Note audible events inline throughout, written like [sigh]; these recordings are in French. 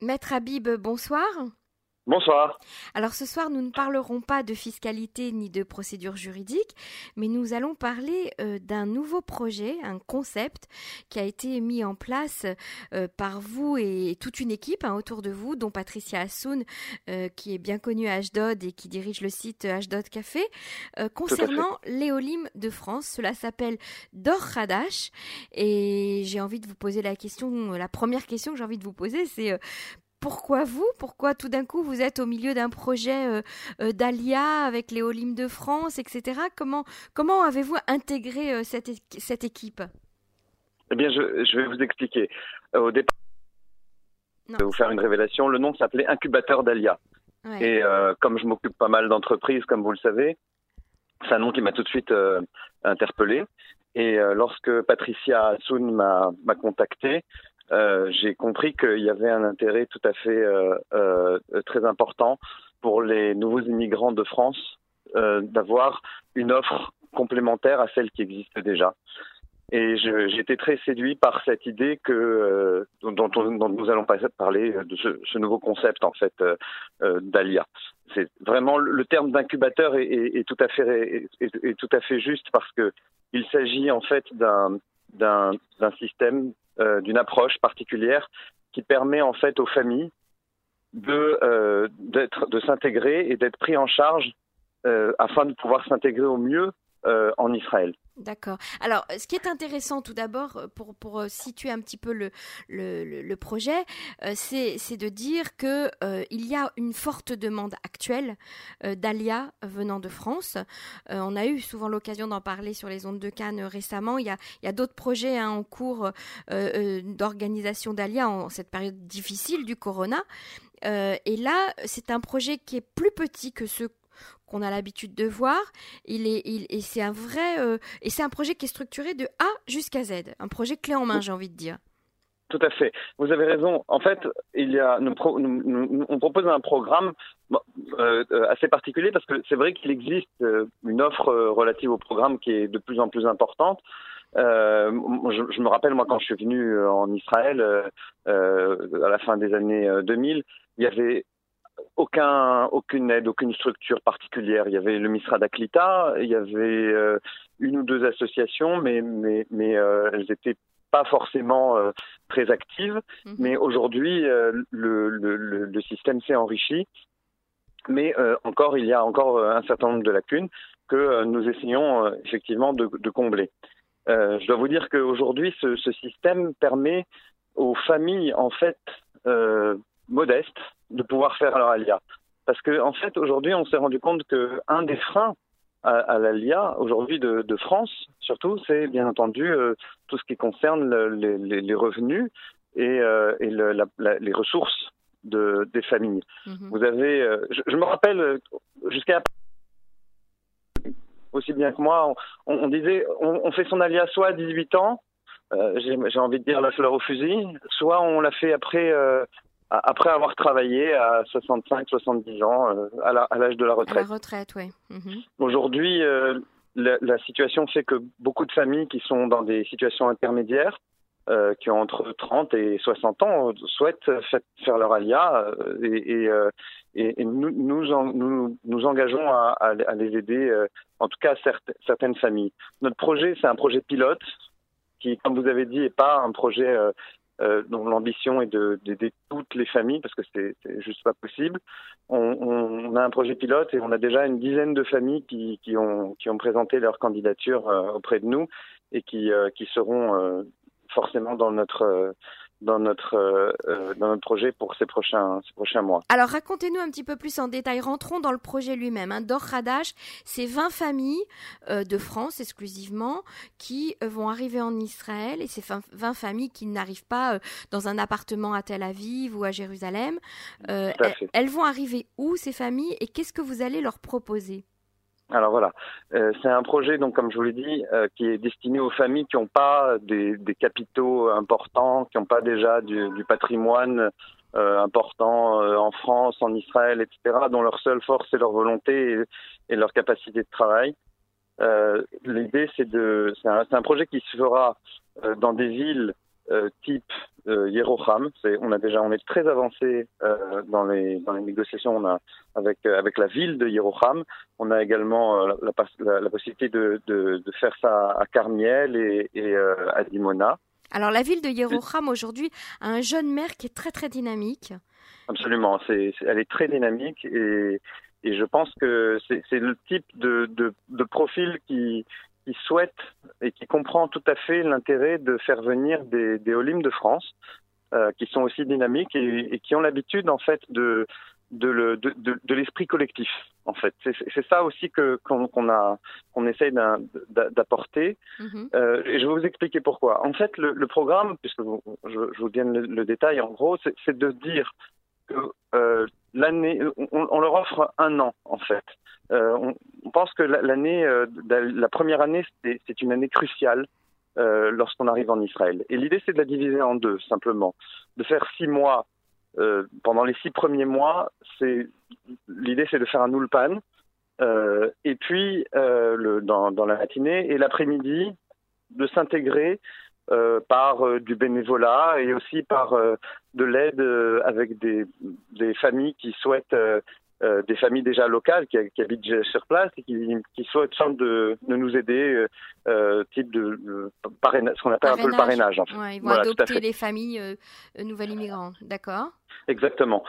Maître Habib, bonsoir. Bonsoir. Alors ce soir, nous ne parlerons pas de fiscalité ni de procédure juridique, mais nous allons parler euh, d'un nouveau projet, un concept qui a été mis en place euh, par vous et toute une équipe hein, autour de vous, dont Patricia Assoun, euh, qui est bien connue à Ashdod et qui dirige le site Ashdod Café, concernant l'éolime de France. Cela s'appelle Dor Hadash et j'ai envie de vous poser la question, la première question que j'ai envie de vous poser, c'est pourquoi vous Pourquoi tout d'un coup vous êtes au milieu d'un projet euh, euh, d'Alia avec les Olympes de France, etc. Comment, comment avez-vous intégré euh, cette, cette équipe? Eh bien, je, vais vous expliquer. au départ, je vais vous faire une révélation. Le nom s'appelait Incubateur d'Alia. Et comme je m'occupe pas mal d'entreprises, comme vous le savez, c'est un nom qui m'a tout de suite interpellé. Et lorsque Patricia Assoun m'a contacté, euh, j'ai compris qu'il y avait un intérêt tout à fait euh, euh, très important pour les nouveaux immigrants de France d'avoir une offre complémentaire à celle qui existe déjà. Et j'étais très séduit par cette idée que dont, nous allons parler de ce, nouveau concept en fait d'Alia. C'est vraiment le terme d'incubateur est, tout à fait est, tout à fait juste parce que il s'agit en fait d'un d'un système euh, d'une approche particulière qui permet en fait aux familles de euh, d'être de s'intégrer et d'être pris en charge euh, afin de pouvoir s'intégrer au mieux en Israël. D'accord. Alors, ce qui est intéressant tout d'abord, euh, pour, pour euh, situer un petit peu le, le, projet, euh, c'est de dire qu'il euh, il y a une forte demande actuelle euh, d'Alia venant de France. on a eu souvent l'occasion d'en parler sur les ondes de Cannes récemment. Il y a, a d'autres projets hein, en cours d'organisation d'Alia en cette période difficile du corona. et là, c'est un projet qui est plus petit que ce qu'on a l'habitude de voir. Il est, et c'est un vrai, euh, et c'est un projet qui est structuré de A jusqu'à Z, un projet clé en main, j'ai envie de dire. Tout à fait. Vous avez raison. En fait, il y a, nous, on propose un programme euh, assez particulier parce que c'est vrai qu'il existe euh, une offre relative au programme qui est de plus en plus importante. Je, me rappelle, moi, quand je suis venu en Israël à la fin des années 2000, il y avait aucun, aucune aide, aucune structure particulière. Il y avait le Misra d'Aklita, il y avait euh, une ou deux associations, mais, mais, mais euh, elles n'étaient pas forcément euh, très actives. Mhm. Mais aujourd'hui, le, le, le, système s'est enrichi. Mais encore, il y a encore un certain nombre de lacunes que nous essayons effectivement de, de combler. je dois vous dire qu'aujourd'hui, ce, ce, système permet aux familles, en fait, modestes, de pouvoir faire leur alia. Parce que en fait, aujourd'hui, on s'est rendu compte que un des freins à, à l'ALIA aujourd'hui de, de, France, surtout, c'est bien entendu euh, tout ce qui concerne le, les, les, revenus et, euh, et le, la, les ressources de, des familles. Mhm. Vous avez, euh, je, je, me rappelle jusqu'à aussi bien que moi, on, on disait, on, on, fait son alia soit à 18 ans, j'ai envie de dire la fleur au fusil, soit on l'a fait après après avoir travaillé à 65-70 ans, euh, à l'âge de la retraite. À la retraite, oui. Mhm. Aujourd'hui, euh, la, la, situation fait que beaucoup de familles qui sont dans des situations intermédiaires, euh, qui ont entre 30 et 60 ans, souhaitent faire leur alia et, et, et, nous, nous, nous, nous, engageons à, à, les aider, en tout cas certaines familles. Notre projet, c'est un projet pilote qui, comme vous avez dit, n'est pas un projet euh, dont l'ambition est d'aider toutes les familles parce que c'est juste pas possible. On, on, a un projet pilote et on a déjà une dizaine de familles qui, qui, ont, qui ont présenté leur candidature euh, auprès de nous et qui, euh, qui seront euh, forcément dans notre dans notre, euh, euh, dans notre projet pour ces prochains, ces prochains mois. Alors racontez-nous un petit peu plus en détail. Rentrons dans le projet lui-même. Hein. Dor Hadash, c'est 20 familles euh, de France exclusivement qui vont arriver en Israël et c'est 20 familles qui n'arrivent pas euh, dans un appartement à Tel Aviv ou à Jérusalem. Elles, elles vont arriver où ces familles et qu'est-ce que vous allez leur proposer? Alors voilà, euh, c'est un projet, donc comme je vous l'ai dit, euh, qui est destiné aux familles qui n'ont pas des, des, capitaux importants, qui n'ont pas déjà du, du patrimoine euh, important euh, en France, en Israël, etc., dont leur seule force est leur volonté et, leur capacité de travail. Euh, L'idée, c'est de, c'est un, un, projet qui se fera dans des villes type Yeroham. C'est, on a déjà, on est très avancé dans les dans les négociations. On a avec avec la ville de Yeroham. On a également la, la, possibilité de, de, de, faire ça à Carmiel et, et à Dimona. Alors la ville de Yeroham aujourd'hui a un jeune maire qui est très très dynamique. Absolument, c'est, elle est très dynamique et, et je pense que c'est, le type de, de, de profil qui, qui souhaite et qui comprend tout à fait l'intérêt de faire venir des, des Olim de France, euh, qui sont aussi dynamiques et, et qui ont l'habitude en fait de de, le, de, de, de l'esprit collectif en fait. C'est, ça aussi que qu'on, a qu'on essaye d'apporter. Mm-hmm. euh, et je vais vous expliquer pourquoi. En fait le, le programme puisque vous, je, je, vous donne le, le, détail en gros c'est, c'est de dire que euh, l'année on, leur offre un an en fait. Euh, on, pense que l'année euh, la première année c'est, une année cruciale euh, lorsqu'on arrive en Israël. Et l'idée c'est de la diviser en deux simplement. De faire six mois pendant les six premiers mois, l'idée c'est de faire un ulpan, et puis dans, la matinée et l'après-midi de s'intégrer euh, par euh, du bénévolat et aussi par euh, de l'aide avec des, des, familles qui souhaitent des familles déjà locales qui, qui, habitent sur place et qui, qui souhaitent de, de nous aider, type de, de parrainage, ce qu'on appelle un peu le parrainage. En fait. ouais, ils vont voilà, adopter les familles nouvelles immigrantes, d'accord? Exactement.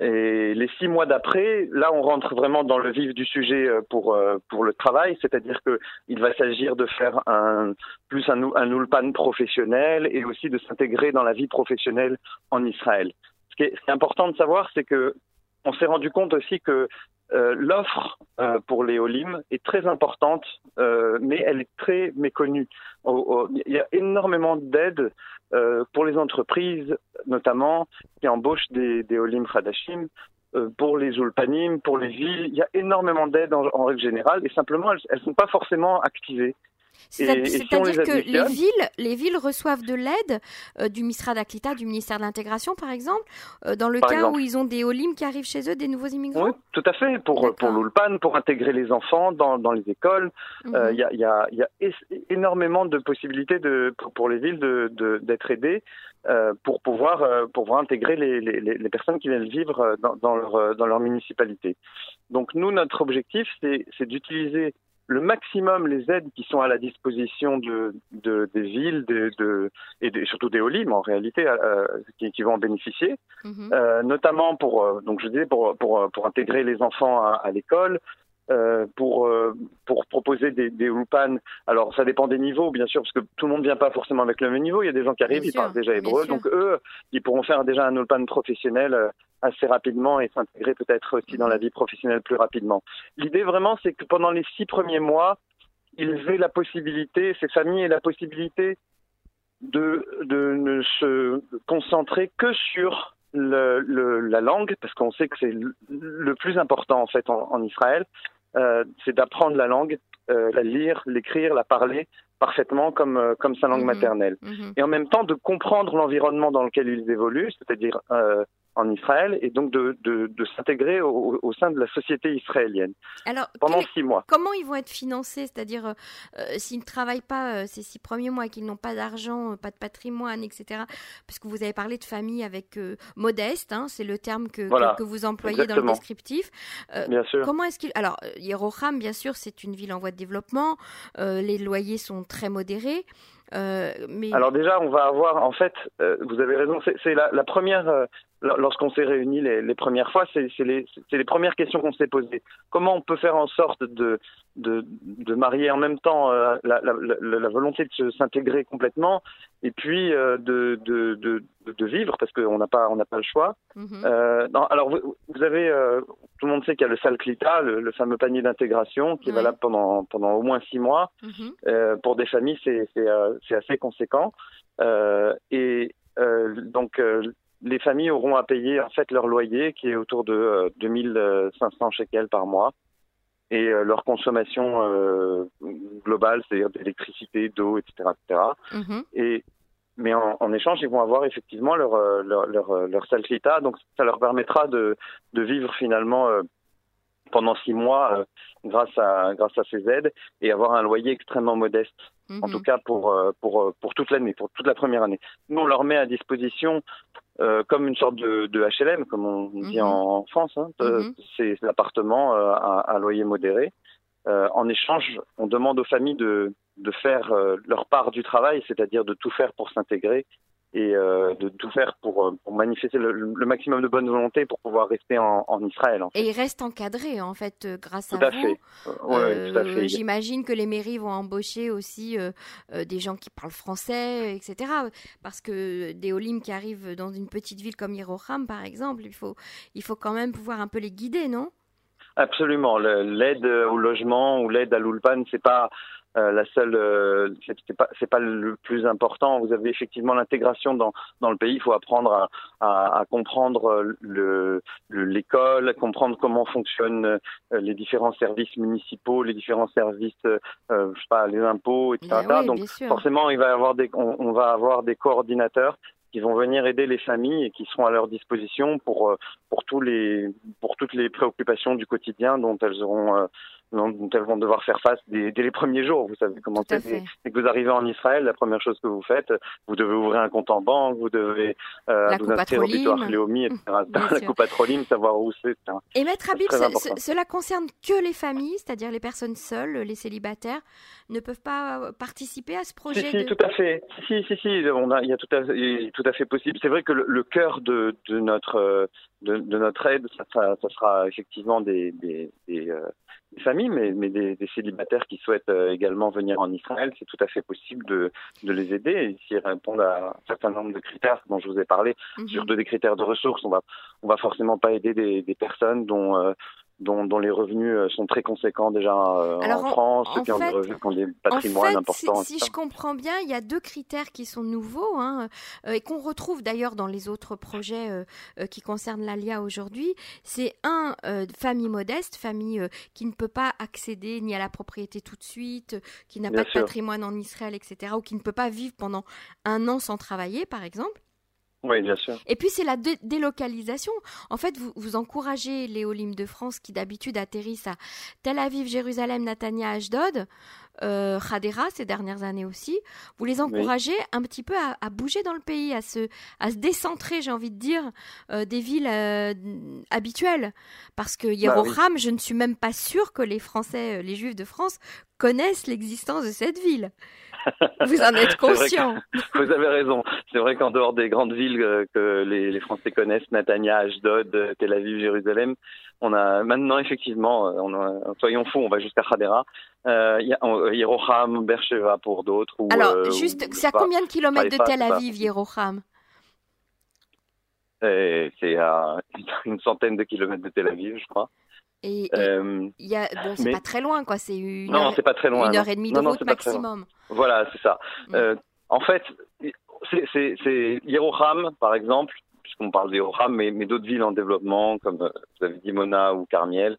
Et les six mois d'après, là, on rentre vraiment dans le vif du sujet pour pour le travail, c'est-à-dire que il va s'agir de faire un plus un un ulpan professionnel et aussi de s'intégrer dans la vie professionnelle en Israël. Ce qui est, important de savoir, c'est que on s'est rendu compte aussi que euh, l'offre euh, pour les Olim est très importante, euh, mais elle est très méconnue. Il y a énormément d'aides euh, pour les entreprises, notamment, qui embauchent des, des Olim Khadashim, euh, pour les Ulpanim, pour les villes. Il y a énormément d'aides en, en, règle générale, et simplement, elles ne sont pas forcément activées. C'est-à-dire que les villes, les villes reçoivent de l'aide euh, du Misra d'Aklita, du ministère de l'Intégration, par exemple, euh, dans le par cas exemple. où ils ont des Olim qui arrivent chez eux, des nouveaux immigrants Oui, tout à fait, pour, pour l'Ulpan, pour intégrer les enfants dans, dans les écoles. Il mm -hmm. euh, y, a, y, a, y, a, énormément de possibilités de, pour, pour les villes d'être de, aidées pour, pouvoir, pour pouvoir intégrer les, les, les, personnes qui viennent vivre dans, dans, leur, dans leur municipalité. Donc nous, notre objectif, c'est d'utiliser le maximum les aides qui sont à la disposition de, de des villes de, de, et de, surtout des OLIM en réalité euh, qui, qui, vont en bénéficier, -hmm. euh, notamment pour euh, donc je disais pour, pour, pour intégrer les enfants à, à l'école, euh, pour euh, pour proposer des, des. Alors ça dépend des niveaux bien sûr parce que tout le monde vient pas forcément avec le même niveau. Il y a des gens qui arrivent, bien ils sûr, parlent déjà hébreu, donc eux ils pourront faire déjà un UPAN professionnel euh, assez rapidement et s'intégrer peut-être aussi dans la vie professionnelle plus rapidement. L'idée vraiment c'est que pendant les six premiers mois ils aient la possibilité, ces familles aient la possibilité de de ne se concentrer que sur le, le, la langue, parce qu'on sait que c'est le plus important en fait en, en Israël, c'est d'apprendre la langue, euh, la lire, l'écrire, la parler parfaitement comme, euh, comme sa langue Mhm. maternelle. Mhm. Et en même temps de comprendre l'environnement dans lequel ils évoluent, c'est-à-dire euh, en Israël, et donc de, de, de s'intégrer au, au sein de la société israélienne Alors, pendant quel six mois. comment ils vont être financés? C'est-à-dire, euh, euh, s'ils ne travaillent pas euh, ces six premiers mois et qu'ils n'ont pas d'argent, pas de patrimoine, etc., puisque vous avez parlé de famille avec euh, modeste, hein, c'est le terme que, Voilà, que, que vous employez dans le descriptif. Bien sûr. Comment est-ce qu'il... Alors, Yeroham, bien sûr, c'est une ville en voie de développement. les loyers sont très modérés. euh, mais Alors déjà, on va avoir, en fait, euh, vous avez raison, c'est la, la première, lorsqu'on s'est réunis les, les premières fois, c'est les, les premières questions qu'on s'est posées. Comment on peut faire en sorte de, de, de marier en même temps euh, la, la, la, la volonté de s'intégrer complètement et puis euh, de, de, de, de vivre, parce qu'on n'a pas, on n'a pas le choix. Mhm. Euh, non, alors vous, vous avez, euh, tout le monde sait qu'il y a le Salclita, le, le fameux panier d'intégration qui est Oui. valable pendant, pendant au moins six mois. Mhm. Euh, pour des familles, c'est c'est, euh, c'est assez conséquent. Euh, et euh, donc, euh, les familles auront à payer en fait leur loyer qui est autour de euh, 2500 shekels par mois. Et euh, leur consommation euh, globale, c'est-à-dire d'électricité, d'eau, etc., etc. Mhm. Et mais en, en échange, ils vont avoir effectivement leur euh, leur leur, leur donc ça leur permettra de de vivre finalement euh, pendant six mois grâce à grâce à ces aides et avoir un loyer extrêmement modeste. En tout mhm. cas pour pour pour toute l'année, pour toute la première année. Nous on leur met à disposition comme une sorte de, de HLM, comme on dit mhm. en, France. Hein. Mhm. C'est l'appartement à, à, loyer modéré. en échange, on demande aux familles de de faire leur part du travail, c'est-à-dire de tout faire pour s'intégrer et euh, de tout faire pour, euh, pour manifester le, le, maximum de bonne volonté pour pouvoir rester en, en Israël. En fait. Et il reste encadré en fait euh, grâce tout à, à vous. Euh, tout à fait. J'imagine que les mairies vont embaucher aussi euh, des gens qui parlent français, etc. Parce que des Olim qui arrivent dans une petite ville comme Yeroham, par exemple, il faut, il faut quand même pouvoir un peu les guider, non? Absolument. L'aide au logement ou l'aide à l'ulpan, c'est pas euh, la seule, euh, c'est pas, pas le plus important. Vous avez effectivement l'intégration dans dans le pays. Il faut apprendre à, à, à comprendre le l'école, comprendre comment fonctionnent euh, les différents services municipaux, les différents services, euh, je sais pas, les impôts, etc. Oui, Donc forcément, il va y avoir des, on, on va avoir des coordinateurs qui vont venir aider les familles et qui seront à leur disposition pour pour tous les pour toutes les préoccupations du quotidien dont elles auront dont elles vont devoir faire face dès, dès les premiers jours. Vous savez comment c'est. Dès que vous arrivez en Israël, la première chose que vous faites, vous devez ouvrir un compte en banque, vous devez euh, vous inscrire au butoir Léomi, etc. [laughs] [laughs] la coupe patrolim, savoir où c'est. Et Maître Habib, cela concerne que les familles, c'est-à-dire les personnes seules, les célibataires, ne peuvent pas participer à ce projet Si, si, tout à fait. Si, si, si, on a, il y a tout à, tout à fait possible. C'est vrai que le, le cœur de, de notre de, de, notre aide, ça, ça, ça, sera effectivement des, des, des, euh, des familles, mais, mais des, des, célibataires qui souhaitent euh, également venir en Israël. C'est tout à fait possible de, de les aider et s'ils répondent à un certain nombre de critères dont je vous ai parlé, mm -hmm. sur des critères de ressources, on va on va forcément pas aider des, des personnes dont euh, dont, dont, les revenus euh, sont très conséquents déjà euh, Alors, en France, en ceux qui, fait, ont des revenus, qui ont des patrimoines en fait, importants. Si, si je comprends bien, il y a deux critères qui sont nouveaux hein, euh, et qu'on retrouve d'ailleurs dans les autres projets euh, qui concernent l'ALIA aujourd'hui. C'est un, euh, famille modeste, famille qui ne peut pas accéder ni à la propriété tout de suite, qui n'a pas de patrimoine en Israël, etc., ou qui ne peut pas vivre pendant un an sans travailler, par exemple. Oui, bien sûr. Et puis c'est la dé délocalisation. En fait, vous, vous encouragez les Olim de France qui d'habitude atterrissent à Tel Aviv, Jérusalem, Natania, Ashdod, euh, Hadera ces dernières années aussi. Vous les encouragez oui. un petit peu à, à, bouger dans le pays, à se, à se décentrer, j'ai envie de dire, euh, des villes euh, habituelles. Parce que Yeroham, bah, oui. je ne suis même pas sûre que les Français, euh, les Juifs de France connaissent l'existence de cette ville. Vous en êtes conscient. [laughs] vous avez raison. C'est vrai qu'en dehors des grandes villes euh, que les, les, Français connaissent, Natania, Ashdod, euh, Tel Aviv, Jérusalem, on a maintenant effectivement, euh, on a, soyons fous, on va jusqu'à Hadera. Euh, Yeroham, Beersheba pour d'autres. Alors, euh, juste, c'est à combien de kilomètres de Tel Aviv, Yeroham? C'est à une centaine de kilomètres de Tel Aviv, je crois. Et euh, y a, bon, c'est mais... pas très loin, quoi. C'est une non, heure, c'est pas très loin. Une heure et demie de non, route maximum. Voilà, c'est ça. Mm. Euh, en fait, c'est Yeroham, par exemple, puisqu'on parle de Yeroham, mais, mais d'autres villes en développement, comme euh, vous avez dit Mona ou Carmiel.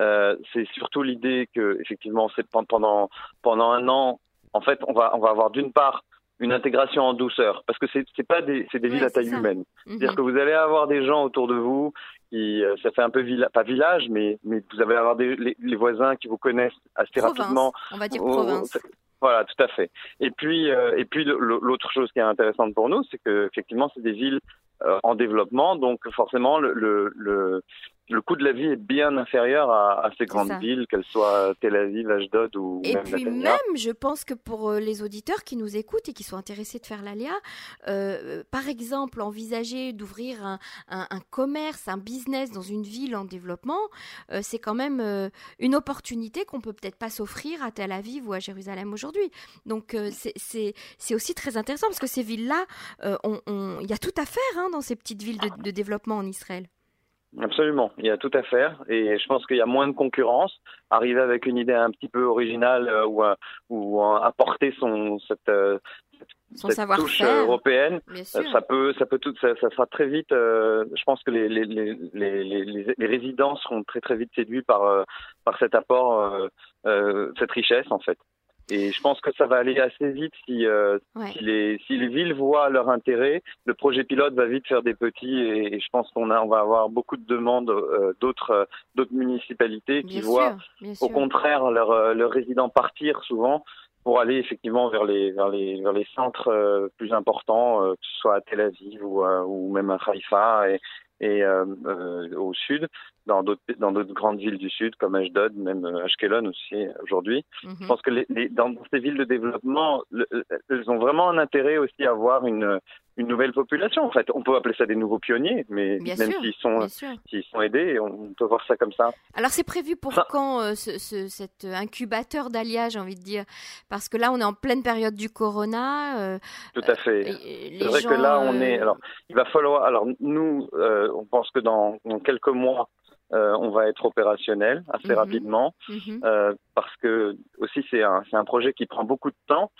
Euh, c'est surtout l'idée que, effectivement, c'est pendant pendant un an, en fait, on va on va avoir d'une part une intégration en douceur parce que c'est c'est pas des c'est des ouais, villes à taille ça. humaine. Mm -hmm. C'est-à-dire que vous allez avoir des gens autour de vous qui ça fait un peu villa, pas village mais mais vous allez avoir des les, les voisins qui vous connaissent assez province, rapidement. On va dire province. Voilà, tout à fait. Et puis euh, et puis l'autre chose qui est intéressante pour nous, c'est que effectivement c'est des villes euh, en développement, donc forcément le, le, le le coût de la vie est bien inférieur à, à ces grandes villes, qu'elles soient Tel Aviv, Ashdod ou et même puis même, je pense que pour euh, les auditeurs qui nous écoutent et qui sont intéressés de faire l'ALIA, euh, par exemple, envisager d'ouvrir un, un, un, commerce, un business dans une ville en développement, euh, c'est quand même euh, une opportunité qu'on peut peut-être pas s'offrir à Tel Aviv ou à Jérusalem aujourd'hui. Donc euh, c'est aussi très intéressant parce que ces villes-là, euh, il y a tout à faire hein, dans ces petites villes de, de développement en Israël. Absolument, il y a tout à faire et je pense qu'il y a moins de concurrence. Arriver avec une idée un petit peu originale euh, ou, euh, ou euh, apporter son cette, son cette touche européenne, ça peut ça peut tout ça, ça sera très vite. je pense que les les, les, les, les, résidents seront très très vite séduits par par cet apport, cette richesse en fait. Et je pense que ça va aller assez vite si, euh, si, les, si les villes voient leur intérêt. Le projet pilote va vite faire des petits et, je pense qu'on a, on va avoir beaucoup de demandes euh, d'autres, euh, municipalités qui voient au contraire leurs leur résidents partir souvent pour aller effectivement vers les vers les vers les centres plus importants, que ce soit à Tel Aviv ou, ou même à Haïfa et, et au sud dans d'autres dans d'autres grandes villes du sud comme Ashdod, même euh, Ashkelon aussi aujourd'hui. Mhm. Je pense que les, les, dans ces villes de développement, elles ont vraiment un intérêt aussi à avoir une une nouvelle population. En fait, on peut appeler ça des nouveaux pionniers, mais même s'ils sont s'ils sont aidés, on peut voir ça comme ça. Alors c'est prévu pour quand euh, ce, ce, cet incubateur d'alliage, j'ai envie de dire, parce que là on est en pleine période du corona. Euh, Tout à fait. c'est vrai que là on est. Alors il va falloir. Alors nous, on pense que dans, dans quelques mois euh, on va être opérationnel assez mhm. rapidement mhm. Euh, parce que aussi c'est un, un projet qui prend beaucoup de temps.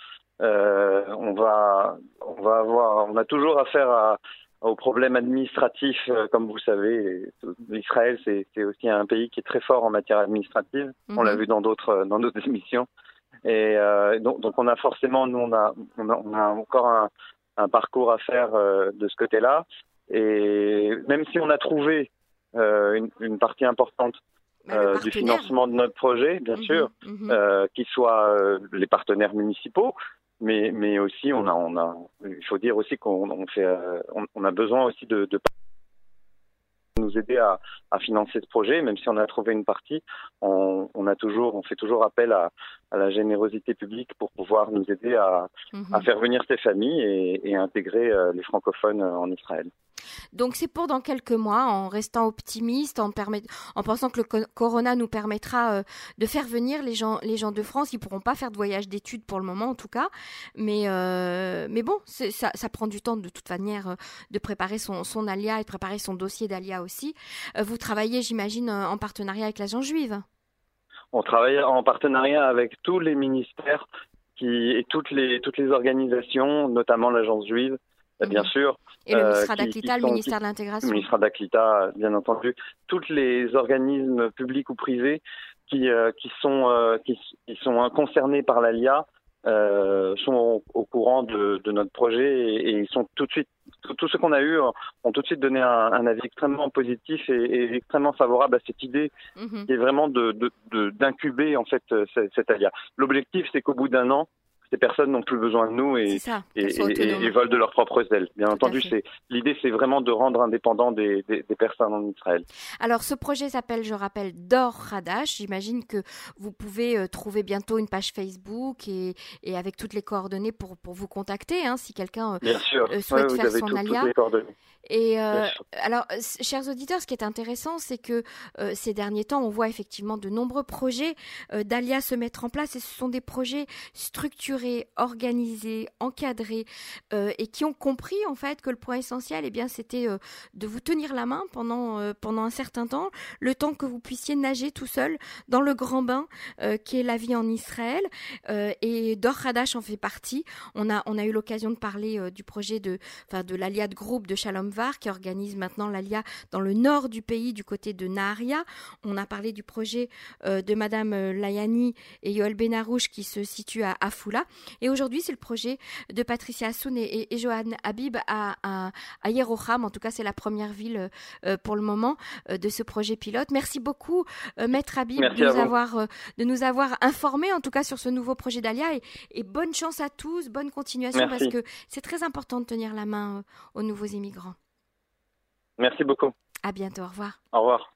Euh, on va on va avoir on a toujours affaire à, aux problèmes administratifs comme vous savez. Israël c'est aussi un pays qui est très fort en matière administrative. On l'a mhm. vu dans d'autres dans d'autres [laughs] émissions. Et donc, donc, on a forcément nous on a on a, on a encore un, un parcours à faire de ce côté-là. Et même si on a trouvé une, une, partie importante euh, du financement de notre projet, bien mhm, sûr, mhm. euh, qui soit les partenaires municipaux, mais mais aussi on a on a il faut dire aussi qu'on on fait on, on, a besoin aussi de, de nous aider à, à, financer ce projet, même si on a trouvé une partie, on, on a toujours, on fait toujours appel à, à, la générosité publique pour pouvoir nous aider à, à mhm. faire venir ces familles et, et intégrer les francophones en Israël. Donc c'est pour dans quelques mois, en restant optimiste, en, en pensant que le corona nous permettra euh, de faire venir les gens, les gens de France. Ils pourront pas faire de voyage d'études pour le moment en tout cas, mais euh, mais bon, ça, ça, prend du temps de toute manière euh, de préparer son, alia et de préparer son dossier d'alia aussi. vous travaillez, j'imagine, en partenariat avec l'agence juive? On travaille en partenariat avec tous les ministères et toutes les toutes les organisations, notamment l'agence juive bien mhm. sûr. Et le euh, ministère d'Aklita, le ministère de l'Intégration. Le ministère d'Aklita, bien entendu. Tous les organismes publics ou privés qui, euh, qui, sont, euh, qui, sont concernés par l'ALIA sont au, courant de, de, notre projet et, ils sont tout de suite, tous ceux qu'on a eu ont tout de suite donné un, un avis extrêmement positif et, et, extrêmement favorable à cette idée mhm. qui est vraiment d'incuber de, d'incuber en fait cette, cette ALIA. L'objectif, c'est qu'au bout d'un an, ces personnes n'ont plus besoin de nous et, et, volent de leurs propres ailes. Bien entendu, c'est l'idée, c'est vraiment de rendre indépendants des, personnes en Israël. Alors, ce projet s'appelle, je rappelle, Dor Hadash. J'imagine que vous pouvez euh, trouver bientôt une page Facebook et, avec toutes les coordonnées pour, pour vous contacter, hein, si quelqu'un euh, euh, souhaite faire son tout, alia. Et alors, chers auditeurs, ce qui est intéressant, c'est que ces derniers temps, on voit effectivement de nombreux projets d'Alia se mettre en place et ce sont des projets structurés organisés, encadrés euh, et qui ont compris en fait que le point essentiel, eh bien, c'était euh, de vous tenir la main pendant euh, pendant un certain temps, le temps que vous puissiez nager tout seul dans le grand bain qui est la vie en Israël. et Dor Hadash en fait partie. On a on a eu l'occasion de parler du projet de enfin de l'Alia de groupe de Shalom Var qui organise maintenant l'Alia dans le nord du pays du côté de Naharia. On a parlé du projet de Madame Layani et Yoel Benarouche qui se situe à Afula. Et aujourd'hui, c'est le projet de Patricia Assoun et, Johan Habib à, à, En tout cas, c'est la première ville euh, pour le moment euh, de ce projet pilote. Merci beaucoup, euh, Maître Habib, de nous, avoir, de nous avoir informés, en tout cas, sur ce nouveau projet d'Alia. Et, bonne chance à tous, bonne continuation, parce que c'est très important de tenir la main aux nouveaux immigrants. Merci beaucoup. À bientôt, au revoir. Au revoir.